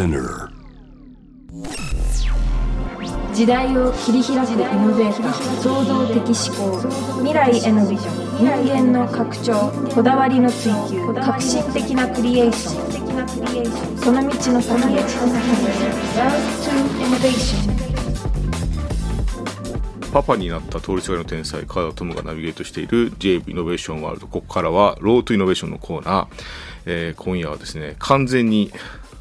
Spinner. 時代を切り開くイノベーター創造的思考未来へのビジョン人間の拡張こだわりの追求革新的なクリエーションその道の先へ。Love パパになった通りすがりの天才川田十夢がナビゲートしている JV イノベーションワールドここからはロート INNOVATION のコーナー、えー今夜はですね完全に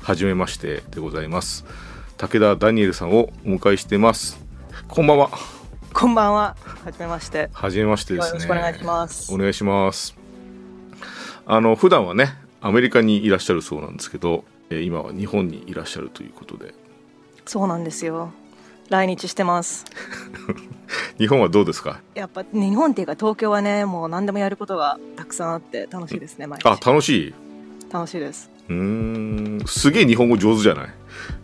初めましてでございます武田ダニエルさんをお迎えしてますこんばんはこんばんは。はじめまして。はじめましてですねよろしくお願いしますお願いしますあの普段はねアメリカにいらっしゃるそうなんですけどえー今は日本にいらっしゃるということでそうなんですよ。来日してます。日本はどうですか？やっぱ日本っていうか東京はね、もう何でもやることがたくさんあって楽しいですね、毎日。あ楽しい？楽しいです。うーん。すげえ日本語上手じゃない？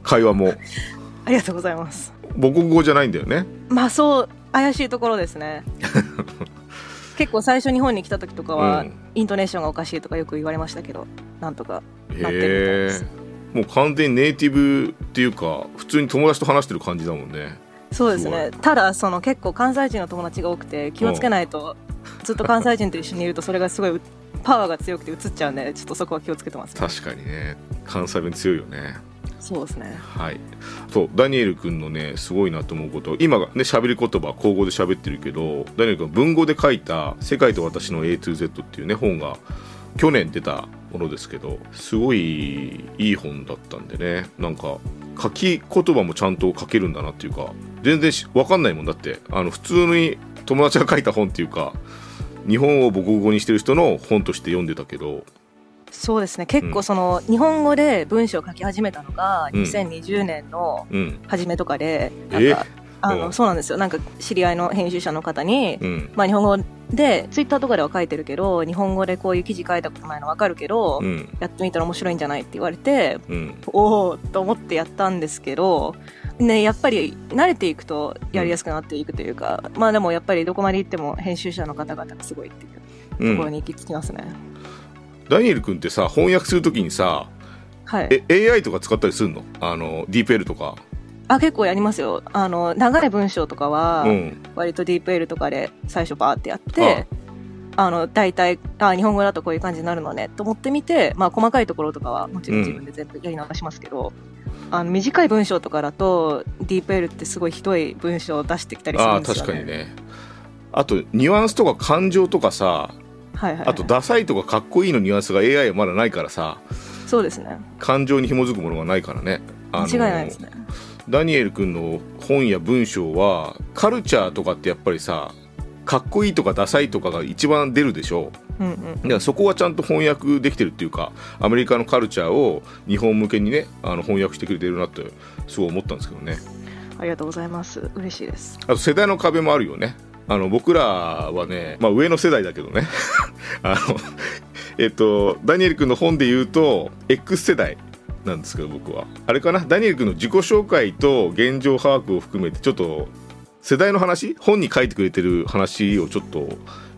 会話も。ありがとうございます。母国語じゃないんだよね？まあそう、怪しいところですね。結構最初日本に来た時とかは、うん。イントネーションがおかしいとかよく言われましたけど、なんとかなってるみたいへです。えもう完全にネイティブっていうか普通に友達と話してる感じだもんね。そうですすね。ただ、その結構関西人の友達が多くて気をつけないと、ずっと関西人と一緒にいるとそれがすごいパワーが強くて映っちゃうんで、ちょっとそこは気をつけてます、確かにね。関西弁強いよね。そうですね。はい。そうダニエル君のねすごいなと思うこと。今がね喋り言葉口語で喋ってるけどダニエル君は文語で書いた「世界と私の A to Z」っていうね本が去年出たものですけどすごいいい本だったんでね。なんか書き言葉もちゃんと書けるんだなっていうか全然し分かんないもん。だってあの普通に友達が書いた本っていうか日本を母国語にしてる人の本として読んでたけど。そうですね。結構その、日本語で文章を書き始めたのが、うん。2020年のうん初めとかで、えなんか、あの、うん。そうなんですよ。なんか、知り合いの編集者の方に、うん。まあ日本語で、ツイッターとかでは書いてるけど、日本語でこういう記事書いたことないのわかるけど、うん。やってみたら面白いんじゃないって言われて、うん。おおと思ってやったんですけど、ね、やっぱり慣れていくとやりやすくなっていくというか、まあでもやっぱりどこまで行っても編集者の方々がすごいっていううん。ところに行き着きますね。ダニエル君ってさ翻訳するときにさはい。え AI とか使ったりするの？あの DeepL とか。あ、結構やりますよ。あの、長い文章とかは、うん。割と DeepL とかで最初バーってやって、あの、大体、あ、日本語だとこういう感じになるのね、と思ってみて、まあ、細かいところとかはもちろん。自分で全部やり直しますけど、あの、短い文章とかだと、DeepL ってすごいひどい文章を出してきたりするああんですよ、ね。確かに。ねあとニュアンスとか感情とかさはいはい、はい。あとダサいとかかっこいいのニュアンスが AI はまだないからさそうですね。感情に紐づくものがないからね間違いないですね。ダニエル君の本や文章はカルチャーとかってやっぱりさかっこいいとかダサいとかが一番出るでしょうんうん。だからそこはちゃんと翻訳できてるっていうかアメリカのカルチャーを日本向けにねあの翻訳してくれてるなってすごい思ったんですけどねありがとうございます。嬉しいです。あと世代の壁もあるよねあの僕らはね、まあ、上の世代だけどね あのえっとダニエル君の本で言うと X 世代なんですけど僕はあれかな？ダニエル君の自己紹介と現状把握を含めてちょっと世代の話？本に書いてくれてる話をちょっと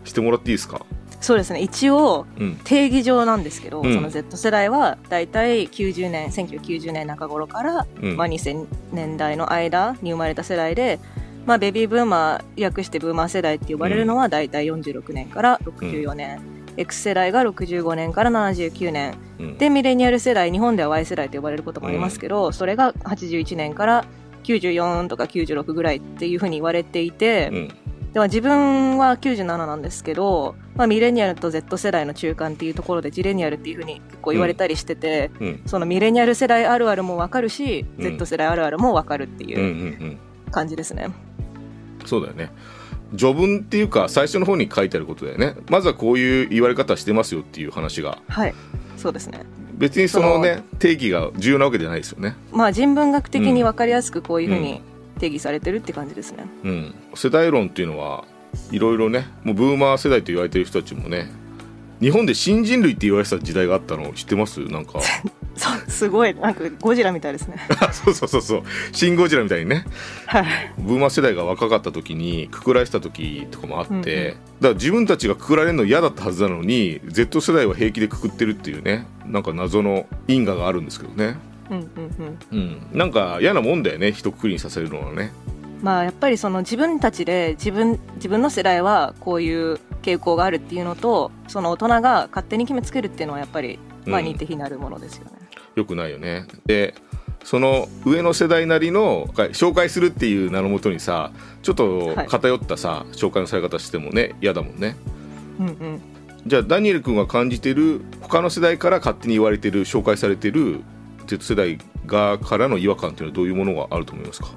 してもらっていいですか？そうですね。一応、うん。定義上なんですけど、うん。その Z 世代はだいたい90年1990年中頃から、うん。まあ、2000年代の間に生まれた世代で、まあ、ベビーブーマー略してブーマー世代って呼ばれるのはだいたい46年から64年、X 世代が65年から79年。うん。でミレニアル世代日本では Y 世代と呼ばれることもありますけど、それが81年から94とか96ぐらいっていうふうに言われていて、うん。では自分は97なんですけど、まあ、ミレニアルと Z 世代の中間っていうところでジレニアルっていうふうに結構言われたりしてて、うん。そのミレニアル世代あるあるもわかるし、うん。Z 世代あるあるもわかるってうんういうん。感じですね。そうだよね。序文っていうか最初の方に書いてあることだよね。まずはこういう言われ方してますよっていう話が。はい。そうですね。別にそのね定義が重要なわけじゃないですよね。まあ人文学的にわかりやすくこういうふうに定義されてるって感じですね。うん。世代論っていうのはいろいろねもうブーマー世代と言われてる人たちもね日本で新人類って言われてた時代があったの知ってます？なんか そう、すごい、なんかゴジラみたいですね。そうそうそうそう。シン・ゴジラみたいにね。はい。ブーマー世代が若かった時にくくられてた時とかもあって、うんうん。だから自分たちがくくられるの嫌だったはずなのに Z 世代は平気でくくってるっていうねなんか謎の因果があるんですけどね。うんうんうん。うん、なんか嫌なもんだよね一括りにさせるのはね。まあやっぱりその自分たちで自分自分の世代はこういう傾向があるっていうのとその大人が勝手に決めつけるっていうのはやっぱりまあうん。似て非なるものですよね。よくないよね。でその上の世代なりの紹介するっていう名のもとにさちょっと偏ったさ、紹介のされ方してもね嫌だもんね。うんうん。じゃあダニエル君が感じてる他の世代から勝手に言われてる紹介されてる Z 世代側からの違和感っていうのはどういうものがあると思いますか？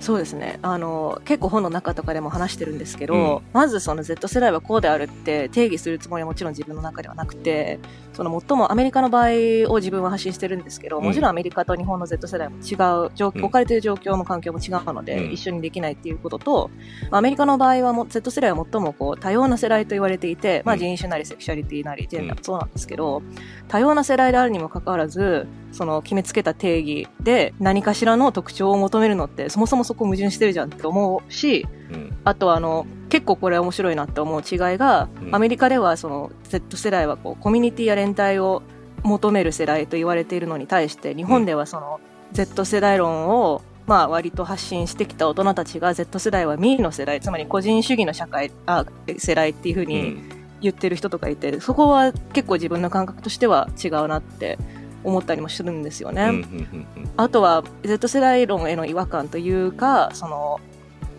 そうですね。あの結構本の中とかでも話してるんですけど、うん。まずその Z 世代はこうであるって定義するつもりはもちろん自分の中ではなくてその最もアメリカの場合を自分は発信してるんですけど、うん。もちろんアメリカと日本の Z 世代も違う状うん。置かれている状況も環境も違うので、うん。一緒にできないっていうこととアメリカの場合はも Z 世代は最もこう多様な世代と言われていて、まあ、うん。人種なりセクシャリティなりジェンダーもそうなんですけど、多様な世代であるにもかかわらずその決めつけた定義で何かしらの特徴を求めるのってそもそもそこ矛盾してるじゃんって思うしうん。あとはあの結構これ面白いなって思う違いが、うん。アメリカではその Z 世代はこうコミュニティや連帯を求める世代と言われているのに対して日本ではその Z 世代論をまあ割と発信してきた大人たちが Z 世代はミーの世代つまり個人主義の社会あ世代っていうふううにん。言ってる人とかいて、そこは結構自分の感覚としては違うなって思ったりもするんですよね。うんうんうんあとは Z 世代論への違和感というかその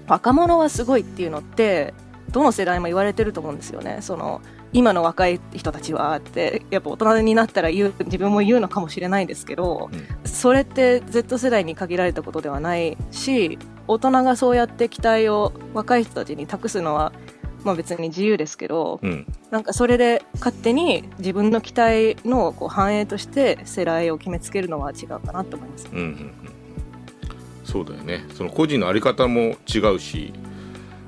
若者はすごいっていうのってどの世代も言われてると思うんですよね。その今の若い人たちはってやっぱ大人になったら言う自分も言うのかもしれないですけど、それって Z 世代に限られたことではないし大人がそうやって期待を若い人たちに託すのは、まあ、別に自由ですけど、うん。なんかそれで勝手に自分の期待のこう反映として世代を決めつけるのは違うかなと思います。うんうんうんそうだよね。その個人の在り方も違うし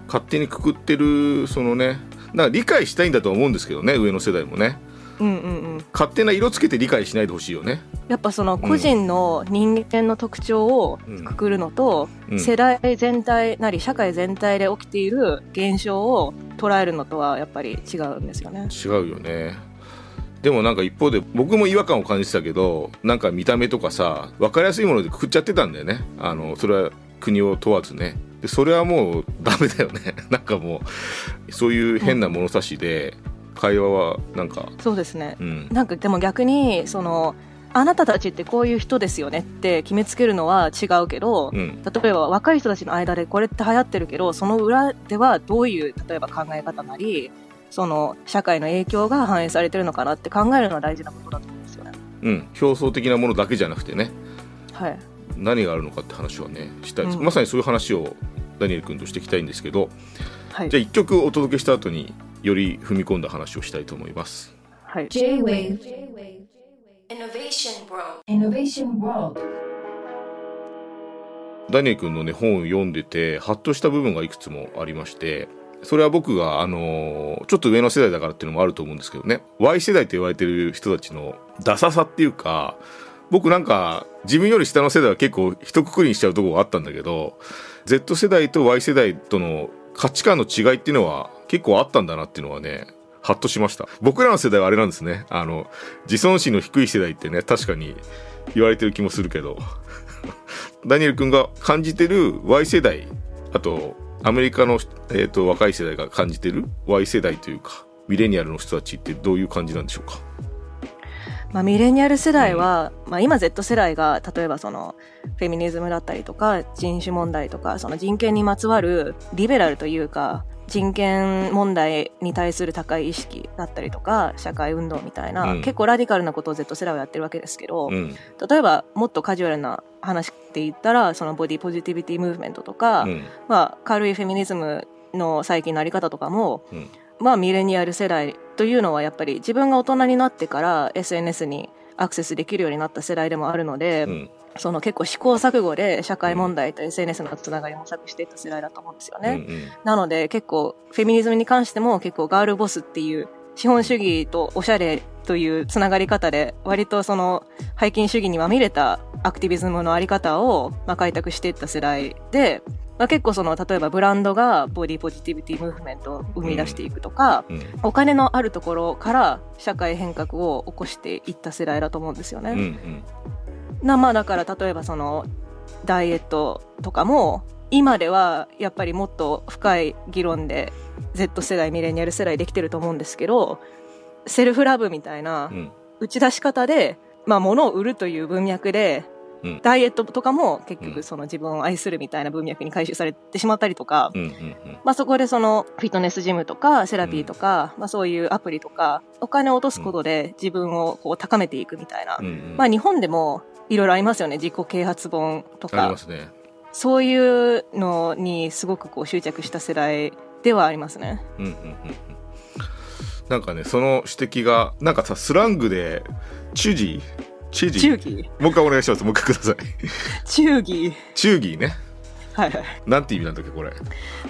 勝手にくくってるそのねだから理解したいんだと思うんですけどね上の世代もねうんうんうん、勝手な色つけて理解しないでほしいよね。やっぱその個人の人間の特徴をくくるのと、うん。世代全体なり社会全体で起きている現象を捉えるのとはやっぱり違うんですよね。違うよね。でもなんか一方で僕も違和感を感じてたけどなんか見た目とかさ分かりやすいものでくくっちゃってたんだよね。あのそれは国を問わずね。でそれはもうダメだよね。なんかもうそういう変な物差しで会話はなんかそうですね。うん。なんかでも逆にそのあなたたちってこういう人ですよねって決めつけるのは違うけど、うん。例えば若い人たちの間でこれって流行ってるけどその裏ではどういう例えば考え方なりその社会の影響が反映されてるのかなって考えるのは大事なことだと思うんですよね。うん。競争的なものだけじゃなくてね。はい、何があるのかって話はねしたいです、うん。まさにそういう話をダニエル君としていきたいんですけどはい。じゃあ1曲お届けした後により踏み込んだ話をしたいと思います。はい、J-Wave Innovation World Innovation World ダニエル君のね本を読んでてハッとした部分がいくつもありましてそれは僕が、あのーちょっと上の世代だからっていうのもあると思うんですけどね。Y 世代って言われてる人たちのダサさっていうか僕なんか自分より下の世代は結構一括りにしちゃうところがあったんだけど Z 世代と Y 世代との価値観の違いっていうのは結構あったんだなっていうのはねハッとしました。僕らの世代はあれなんですね。あの自尊心の低い世代ってね確かに言われてる気もするけど。ダニエル君が感じてる Y 世代あとアメリカの、えー、と若い世代が感じてる Y 世代というかミレニアルの人たちってどういう感じなんでしょうか？まあ、ミレニアル世代は、まあ、今 Z 世代が例えばそのフェミニズムだったりとか人種問題とかその人権にまつわるリベラルというか人権問題に対する高い意識だったりとか社会運動みたいな、うん。結構ラディカルなことを Z 世代はやってるわけですけど、うん。例えばもっとカジュアルな話で言ったらそのボディポジティビティムーブメントとか、うん。まあ、軽いフェミニズムの最近のあり方とかも、うんまあ、ミレニアル世代というのはやっぱり自分が大人になってから SNS にアクセスできるようになった世代でもあるので、うんその結構試行錯誤で社会問題と SNS のつながりを模索していった世代だと思うんですよね。うんうんなので結構フェミニズムに関しても結構ガールボスっていう資本主義とおしゃれというつながり方で割とその背筋主義にまみれたアクティビズムのあり方をまあ開拓していった世代で、まあ、結構その例えばブランドがボディポジティビティムーブメントを生み出していくとか、うん。お金のあるところから社会変革を起こしていった世代だと思うんですよね。うんうん。なまあだから例えばそのダイエットとかも今ではやっぱりもっと深い議論で Z 世代ミレニアル世代できてると思うんですけどセルフラブみたいなうん。打ち出し方で、まあ、物を売るという文脈で、うん。ダイエットとかも結うん。局その自分を愛するみたいな文脈に回収されてしまったりとか、うんうんまあ、そこでそのフィットネスジムとかセラピーとか、まあ、そういうアプリとかお金を落とすことで自分をこう高めていくみたいな、うんうん。まあ、日本でもいろいろありますよね自己啓発本とありかますね。そういうのにすごくこう執着した世代ではありますね。うんうんうんうん。なんかねその指摘がなんかさスラングでチュジチュジ忠義もう一回お願いします。もう一回ください。忠義チューギーね。はいはい。なんて意味なんだっけこれ、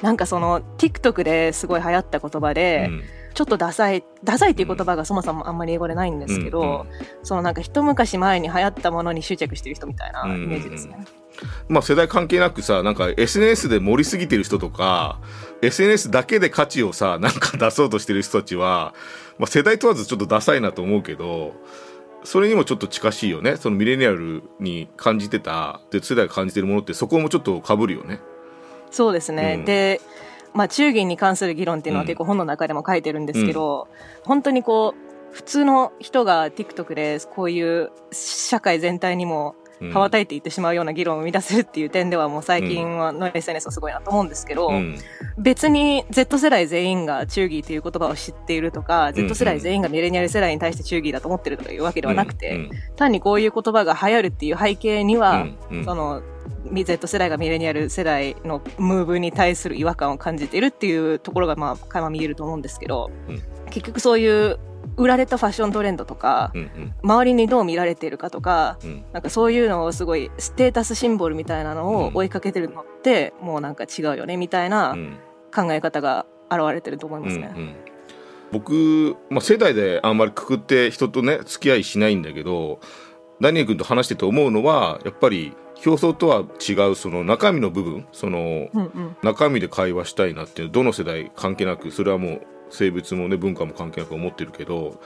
なんかその TikTok ですごい流行った言葉で、うん。ちょっとダサい、ダサいっていう言葉がそもそもあんまり英語でないんですけど、うん。うん。そのなんか一昔前に流行ったものに執着してる人みたいなイメージですね。まあ世代関係なくさなんか SNS で盛りすぎてる人とか SNS だけで価値をさなんか出そうとしてる人たちは、まあ、世代問わずちょっとダサいなと思うけどそれにもちょっと近しいよね。そのミレニアルに感じてた Z 世代が感じてるものってそこもちょっと被るよね。そうですね。うん。で、まあ中銀に関する議論っていうのはうん。結構本の中でも書いてるんですけど、本当にこう、普通の人が TikTok でこういう社会全体にもうん羽ばたいていってしまうような議論を生み出せるっていう点ではもう最近はの SNS はすごいなと思うんですけど、うん。別に Z 世代全員が忠義という言葉を知っているとか、うん Z 世代全員がミレニアル世代に対して忠義だと思ってるとかいうわけではなくて、うん単にこういう言葉が流行るっていう背景には、その、み Z 世代がミレニアル世代のムーブに対する違和感を感じているっていうところが、まあ、垣間見えると思うんですけど、うん。結局そういう売られたファッショントレンドとか、うんうん。周りにどう見られているかとか、うん。なんかそういうのをすごいステータスシンボルみたいなのうん。を追いかけてるのって、もうなんか違うよねみたいなうん。考え方が現れてると思いますね。うんうん。僕、まあ、世代であんまりくくって人とね付き合いしないんだけどダニエル君と話してて思うのはやっぱり表層とは違うその中身の部分そのうんうん。中身で会話したいなっていうどの世代関係なくそれはもう生物もね文化も関係なく思ってるけど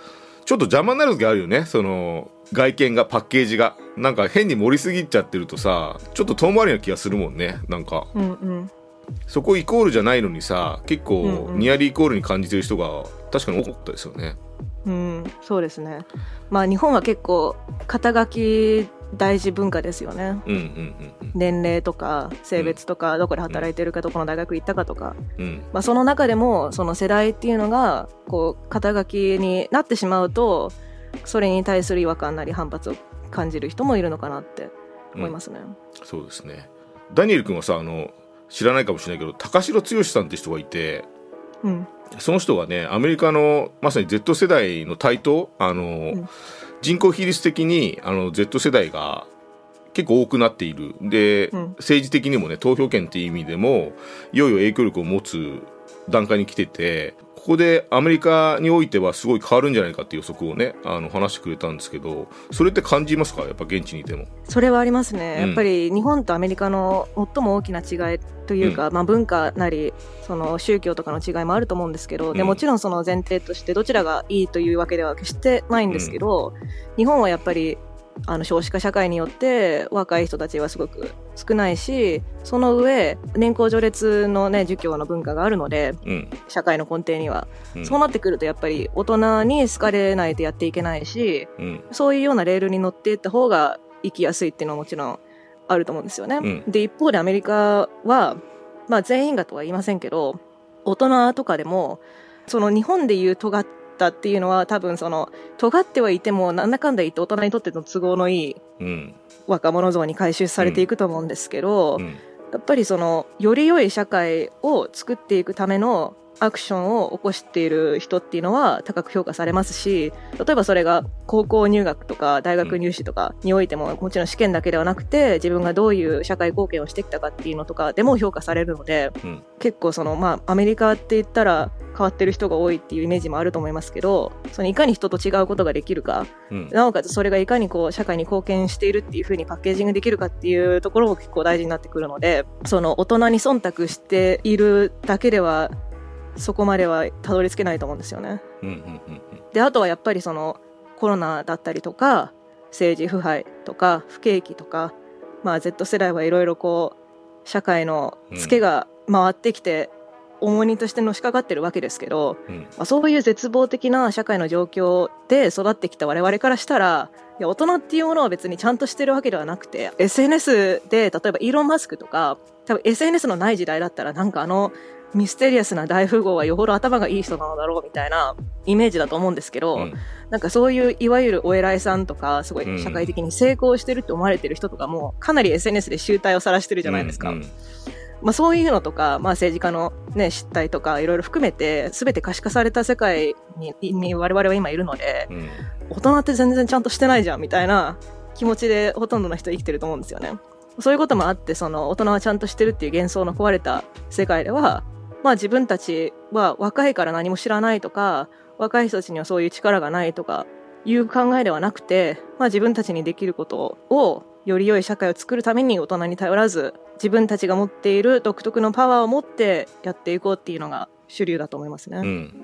ちょっと邪魔になる時あるよね。その外見がパッケージがなんか変に盛りすぎちゃってるとさちょっと遠回りな気がするもんね。なんかうんうん。そこイコールじゃないのにさ結構うんうん。ニアリーイコールに感じてる人が確かに多かったですよね。うん、そうですね。まあ日本は結構肩書き大事文化ですよね。うんうんうん年齢とか性別とかどこで働いてるかどこの大学行ったかとか、うんうんまあ、その中でもその世代っていうのがこう肩書きになってしまうとそれに対する違和感なり反発を感じる人もいるのかなって思いますね。そうですね。ダニエル君はさあの知らないかもしれないけど高城剛さんって人がいてうんその人がねアメリカのまさに Z 世代の台頭あの、ん。人口比率的にあの Z 世代が結構多くなっている。で、うん。政治的にもね投票権っていう意味でもいよいよ影響力を持つ段階に来ててここでアメリカにおいてはすごい変わるんじゃないかっていう予測をねあの話してくれたんですけどそれって感じますか？やっぱ現地にいても。それはありますね、うん。やっぱり日本とアメリカの最も大きな違いというか、まあ、文化なりその宗教とかの違いもあると思うんですけど、でうん。もちろんその前提としてどちらがいいというわけでは決してないんですけど、日本はやっぱりあの少子化社会によって若い人たちはすごく少ないしその上年功序列の、ね、儒教の文化があるのでうん。社会の根底には、うん。そうなってくるとやっぱり大人に好かれないとやっていけないしうん。そういうようなレールに乗っていった方が生きやすいっていうのはもちろんあると思うんですよね。うん。で、一方でアメリカは、まあ全員がとは言いませんけど、大人とかでも、その日本でいう尖ったっていうのは多分その、尖ってはいてもなんだかんだ言って大人にとっての都合のいいうん。若者像に回収されていくと思うんですけど、うん。やっぱりその、より良い社会を作っていくためのアクションを起こしている人っていうのは高く評価されますし、例えばそれが高校入学とか大学入試とかにおいても、もちろん試験だけではなくて、自分がどういう社会貢献をしてきたかっていうのとかでも評価されるので、うん。結構その、まあ、アメリカって言ったら変わってる人が多いっていうイメージもあると思いますけど、そのいかに人と違うことができるか、うん。なおかつそれがいかにこう社会に貢献しているっていう風にパッケージングできるかっていうところも結構大事になってくるので、その大人に忖度しているだけでは、そこまではたどり着けないと思うんですよね。で、あとはやっぱりそのコロナだったりとか、政治腐敗とか不景気とか、まあ、Z 世代はいろいろこう社会のツケが回ってきて、重荷としてのしかかってるわけですけど、うんまあ、そういう絶望的な社会の状況で育ってきた我々からしたらいや大人っていうものは別にちゃんとしてるわけではなくて SNS で例えばイーロン・マスクとか多分 SNS のない時代だったらなんかあのミステリアスな大富豪はよほど頭がいい人なのだろうみたいなイメージだと思うんですけど、うんなんかそういういわゆるお偉いさんとかすごうんい社会的に成功してるって思われてる人とかもかなり SNS で集大を晒してるじゃないですか。うんまあ、そういうのとか、まあ、政治家の、ね、失態とかいろいろ含めて全て可視化された世界にに我々は今いるのでうん大人って全然ちゃんとしてないじゃんみたいな気持ちでほとんどの人生きてると思うんですよね。そういうこともあってその大人はちゃんとしてるっていう幻想の壊れた世界では、まあ、自分たちは若いから何も知らないとか若い人たちにはそういう力がないとかいう考えではなくて、まあ、自分たちにできることをより良い社会を作るために大人に頼らず自分たちが持っている独特のパワーを持ってやっていこうっていうのが主流だと思いますね。うん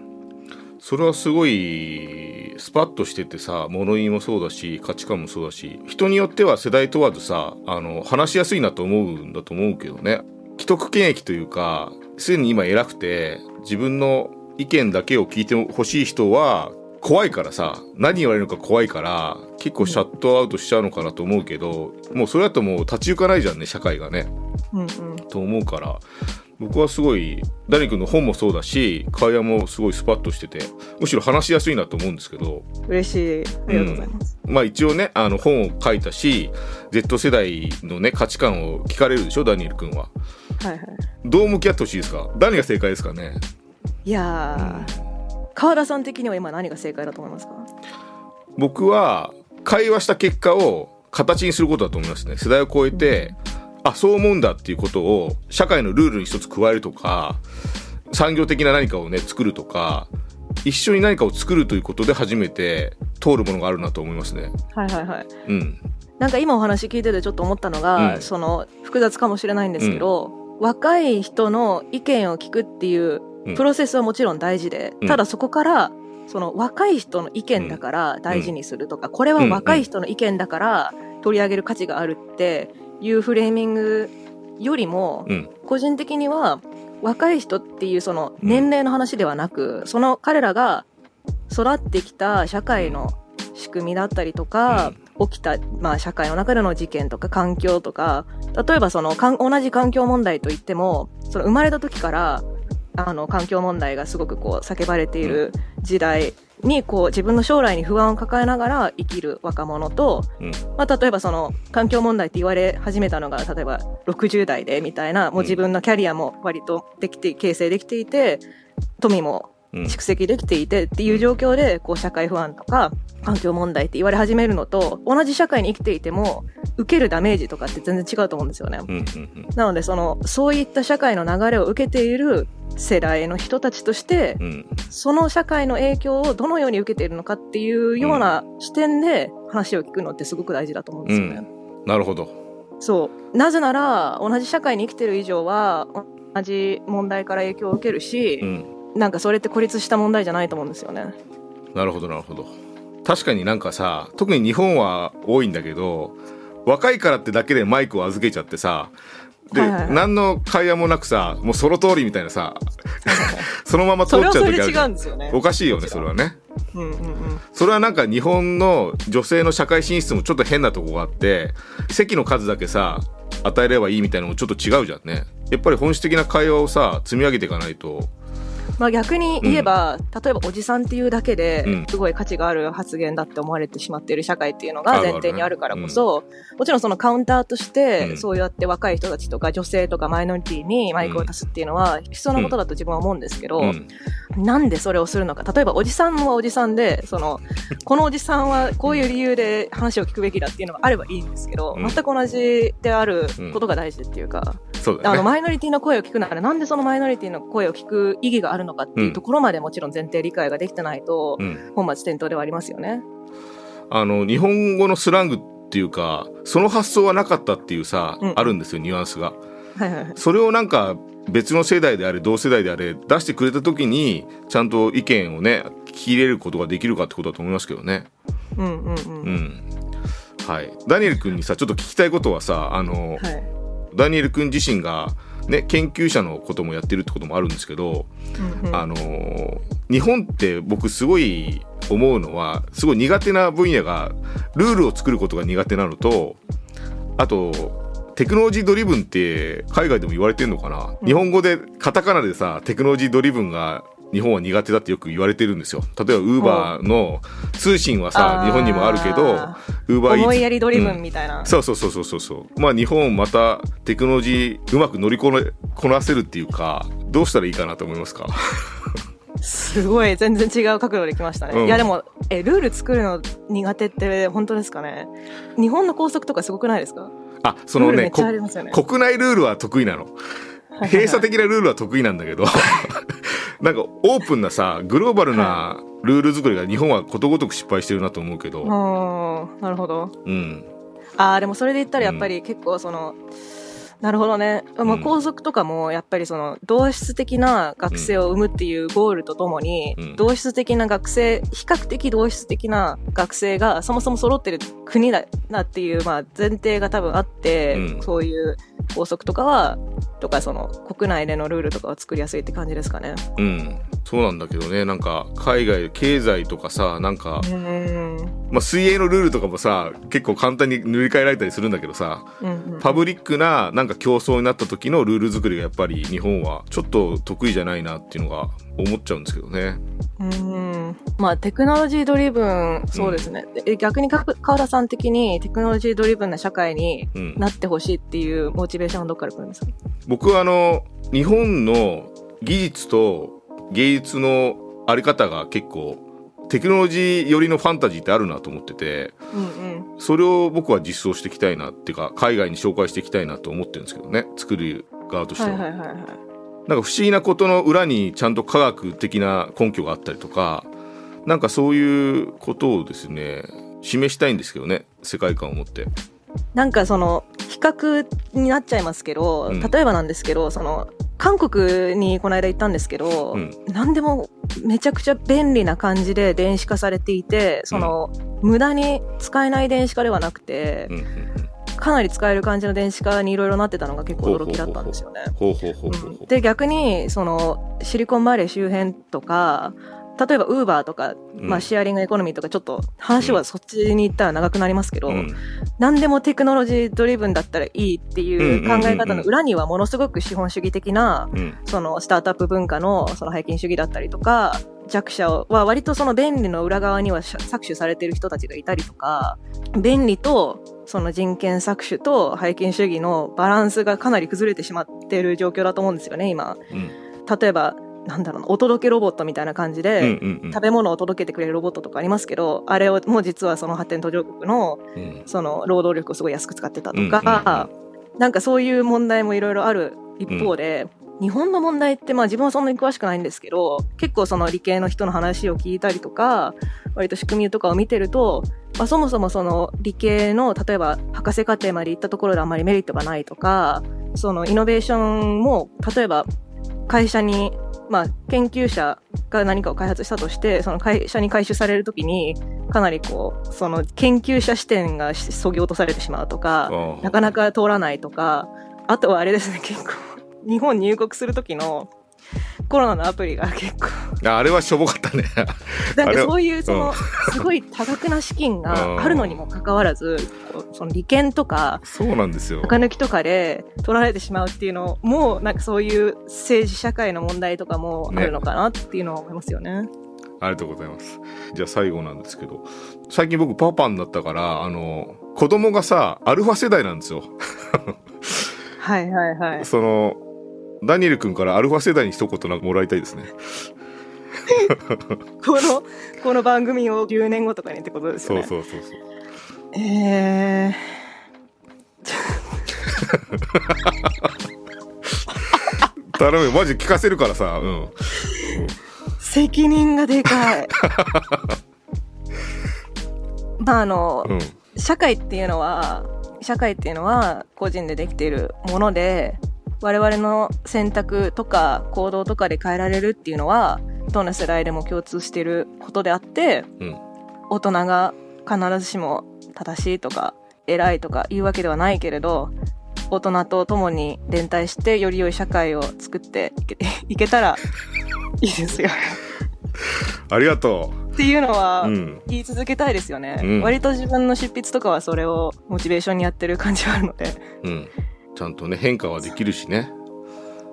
それはすごいスパッとしててさ物言いもそうだし価値観もそうだし人によっては世代問わずさあの話しやすいなと思うんだと思うけどね既得権益というかすでに今偉くて自分の意見だけを聞いてほしい人は怖いからさ何言われるのか怖いから結構シャットアウトしちゃうのかなと思うけどもうそれだともう立ち行かないじゃんね社会がね。うんうんと思うから僕はすごいダニ君の本もそうだし会話もすごいスパッとしててむしろ話しやすいなと思うんですけど嬉しい。ありがとうございます。まあ一応ねあの本を書いたし Z 世代のね価値観を聞かれるでしょダニエル君ははいはい。どう向き合ってほしいですか？何が正解ですかね？いやー、川田さん的には今何が正解だと思いますか？僕は会話した結果を形にすることだと思いますね。世代を超えて、あそう思うんだっていうことを社会のルールに一つ加えるとか産業的な何かをね作るとか一緒に何かを作るということで初めて通るものがあるなと思いますね。はいはいはい。うん。なんか今お話聞いててちょっと思ったのが、うん。その複雑かもしれないんですけど、若い人の意見を聞くっていううん。プロセスはもちろん大事で、うん。ただそこからその若い人の意見だから大事にするとか、これは若い人の意見だから取り上げる価値があるっていうフレーミングよりも、うん。個人的には若い人っていうその年齢の話ではなく、その彼らが育ってきた社会の仕組みだったりとか、起きた、まあ、社会の中での事件とか環境とか例えばそのかん同じ環境問題といってもその生まれた時からあの環境問題がすごくこう叫ばれている時代にこう自分の将来に不安を抱えながら生きる若者と、うん。まあ、例えばその環境問題って言われ始めたのが例えば60代でみたいなもう自分のキャリアも割とできて形成できていて富もうん蓄積できていてっていう状況でこう社会不安とか環境問題って言われ始めるのと同じ社会に生きていても受けるダメージとかって全然違うと思うんですよね。うんうんなのでそのそういった社会の流れを受けている世代の人たちとしてうん。うんその社会の影響をどのように受けているのかっていうような視点で話を聞くのってすごく大事だと思うんですよね。なるほど。そう。なぜなら同じ社会に生きてる以上は同じ問題から影響を受けるし、うんなんかそれって孤立した問題じゃないと思うんですよね。なるほどなるほど確かになんかさ特に日本は多いんだけど若いからってだけでマイクを預けちゃってさで、はいはいはい何の会話もなくさもうその通りみたいなさ そのまま通っちゃうはそれで違時あるじゃうんんですよね。おかしいよねそれはねうんうんうん。それはなんか日本の女性の社会進出もちょっと変なとこがあって席の数だけさ与えればいいみたいなのもちょっと違うじゃんねやっぱり本質的な会話をさ積み上げていかないとまあ逆に言えば、例えばおじさんっていうだけでうん。すごい価値がある発言だって思われてしまっている社会っていうのが前提にあるからこそ、もちろんそのカウンターとして、うん。そうやって若い人たちとか女性とかマイノリティにマイクを足すっていうのは必要なことだと自分は思うんですけど、うん。なんでそれをするのか。例えばおじさんはおじさんで、その、このおじさんはこういう理由で話を聞くべきだっていうのがあればいいんですけど、うん。全く同じであることが大事っていうか、あの、そうだよね。マイノリティの声を聞くなら、なんでそのマイノリティの声を聞く意義があるのかっていうところまでもちろん前提理解ができてないと、うん本末転倒ではありますよね。あの日本語のスラングっていうかその発想はなかったっていうさ、うんあるんですよニュアンスがはいはいはい。それをなんか別の世代であれ同世代であれ出してくれた時にちゃんと意見をね聞き入れることができるかってことだと思いますけどねうんうんうん。うんはい、ダニエル君にさちょっと聞きたいことはさあの、はい。ダニエル君自身が、ね、研究者のこともやってるってこともあるんですけど、うんうん。あのー日本って僕すごい思うのはすごい苦手な分野がルールを作ることが苦手なのとあとテクノロジードリブンって海外でも言われてるのかな、うん。日本語でカタカナでさテクノロジードリブンが日本は苦手だってよく言われてるんですよ。例えばウーバーの通信はさ日本にもあるけどウーバーイーツ思いやりドリブうんンみたいな。そうそうそうそうそうそう。まあ日本またテクノロジーうまく乗りこなこなせるっていうかどうしたらいいかなと思いますか？すごい、全然違う角度で来ましたね。うん。いや、でも、え、ルール作るの苦手って本当ですかね？日本の高速とかすごくないですか？あそのねね。こ国内ルールは得意なの閉鎖的なルールは得意なんだけど なんかオープンなさグローバルなルール作りが日本はことごとく失敗してるなと思うけど。うん、なるほど。うん。ああ、でもそれで言ったらやっぱり結構その、なるほどね。まあ、うん。皇族とかもやっぱりその同質的な学生を生むっていうゴールとともに、うん。同質的な学生、比較的同質的な学生がそもそも揃ってる国だなっていうまあ前提が多分あって、うん。そういう校則とかは、とかその国内でのルールとかを作りやすいって感じですかね。うんそうなんだけどねなんか海外経済とかさなんか、うん。まあ、水泳のルールとかもさ結構簡単に塗り替えられたりするんだけどさうんうん。パブリックななんか競争になった時のルール作りがやっぱり日本はちょっと得意じゃないなっていうのが思っちゃうんですけどね。うん。まあ、テクノロジードリブン、そうですね。で逆にか川田さん的にテクノロジードリブンな社会にうん、なってほしいっていうモチベーションはどっから来るんですか？僕はあの日本の技術と芸術のあり方が結構テクノロジー寄りのファンタジーってあるなと思っててうんそれを僕は実装していきたいなっていうか海外に紹介していきたいなと思ってるんですけどね作る側としては。はいはいはいはい。なんか不思議なことの裏にちゃんと科学的な根拠があったりとかなんかそういうことをですね示したいんですけどね世界観を持って。なんかその、比較になっちゃいますけど、うん例えばなんですけど、その、韓国にこの間行ったんですけど、うん何でもめちゃくちゃ便利な感じで電子化されていて、その、無駄に使えない電子化ではなくて、うんうんうんかなり使える感じの電子化にいろいろなってたのが結構驚きだったんですよね。で、逆に、その、シリコンバレー周辺とか、例えば、ウーバーとか、うん。まあ、シェアリングエコノミーとか、ちょっと、話はそっちに行ったら長くなりますけど、うん。何でもテクノロジードリブンだったらいいっていう考え方の裏には、ものすごく資本主義的な、うん。その、スタートアップ文化の、その、背筋主義だったりとか、弱者は割とその便利の裏側には搾取されている人たちがいたりとか、便利とその人権搾取と背筋主義のバランスがかなり崩れてしまっている状況だと思うんですよね、今。うん。例えば、なんだろうな、お届けロボットみたいな感じで、食べ物を届けてくれるロボットとかありますけど、あれをもう実はその発展途上国のうん。その労働力をすごい安く使ってたとうんか、なんかそういう問題もいろいろある一方で、日本の問題ってまあ自分はそんなに詳しくないんですけど、結構その理系の人の話を聞いたりとか、割と仕組みとかを見てると、まあ、そもそもその理系の例えば博士課程まで行ったところであんまりメリットがないとか、そのイノベーションも例えば会社にまあ、研究者が何かを開発したとして、その会社に回収されるときに、かなりこう、その研究者視点がそぎ落とされてしまうとか、なかなか通らないとか、あとはあれですね、結構、日本入国するときのコロナのアプリが結構、ああれはしょぼかったね。なんかそういう、その、すごい多額な資金が あるのにもかかわらず、その利権とか、そうなんですよ。中抜きとかで取られてしまうっていうのも、なんかそういう政治社会の問題とかもあるのかなっていうのは思いますよね。ありがとうございます。じゃあ最後なんですけど最近僕パパになったからあの子供がさアルファ世代なんですよ。はいはいはい。そのダニエル君からアルファ世代に一言なんかもらいたいですね この、この番組を10年後とかにってことですよね。そうそうそうそう。えー、頼むよ。マジ聞かせるからさ。うん。責任がでかい。まああの、うん。社会っていうのは、社会っていうのは個人でできているもので、我々の選択とか行動とかで変えられるっていうのは、どの世代でも共通していることであって、うん大人が必ずしも正しいとか偉いとか言うわけではないけれど大人と共に連帯してより良い社会を作っていけ たらいいですよ ありがとっていうのは。言い続けたいですよね、うん割と自分の執筆とかはそれをモチベーションにやってる感じはあるのでうん。ちゃんとね、変化はできるしね。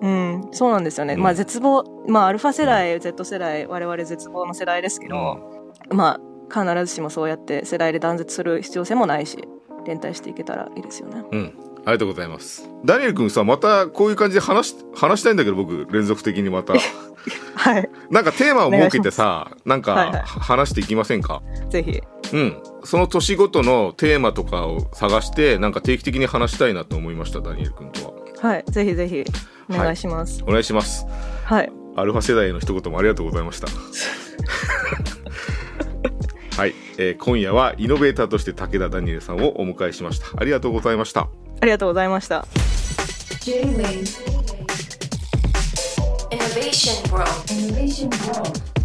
うんそうなんですよね、うんまあ絶望まあアルファ世代 Z 世代我々絶望の世代ですけど、まあ必ずしもそうやって世代で断絶する必要性もないし連帯していけたらいいですよねうん。ありがとうございます。ダニエル君さ、またこういう感じで話し、話したいんだけど、僕、連続的にまた。はいなんかテーマを設けてさ、なんか、はいはい話していきませんか？ぜひうん。その年ごとのテーマとかを探して、なんか定期的に話したいなと思いました、ダニエル君とは。はいぜひぜひお願いしますお願いします。はい、アルファ世代への一言もありがとうございました。はい、えー今夜はイノベーターとして武田ダニエルさんをお迎えしました。ありがとうございました。ありがとうございました J-Wave Innovation World. Innovation World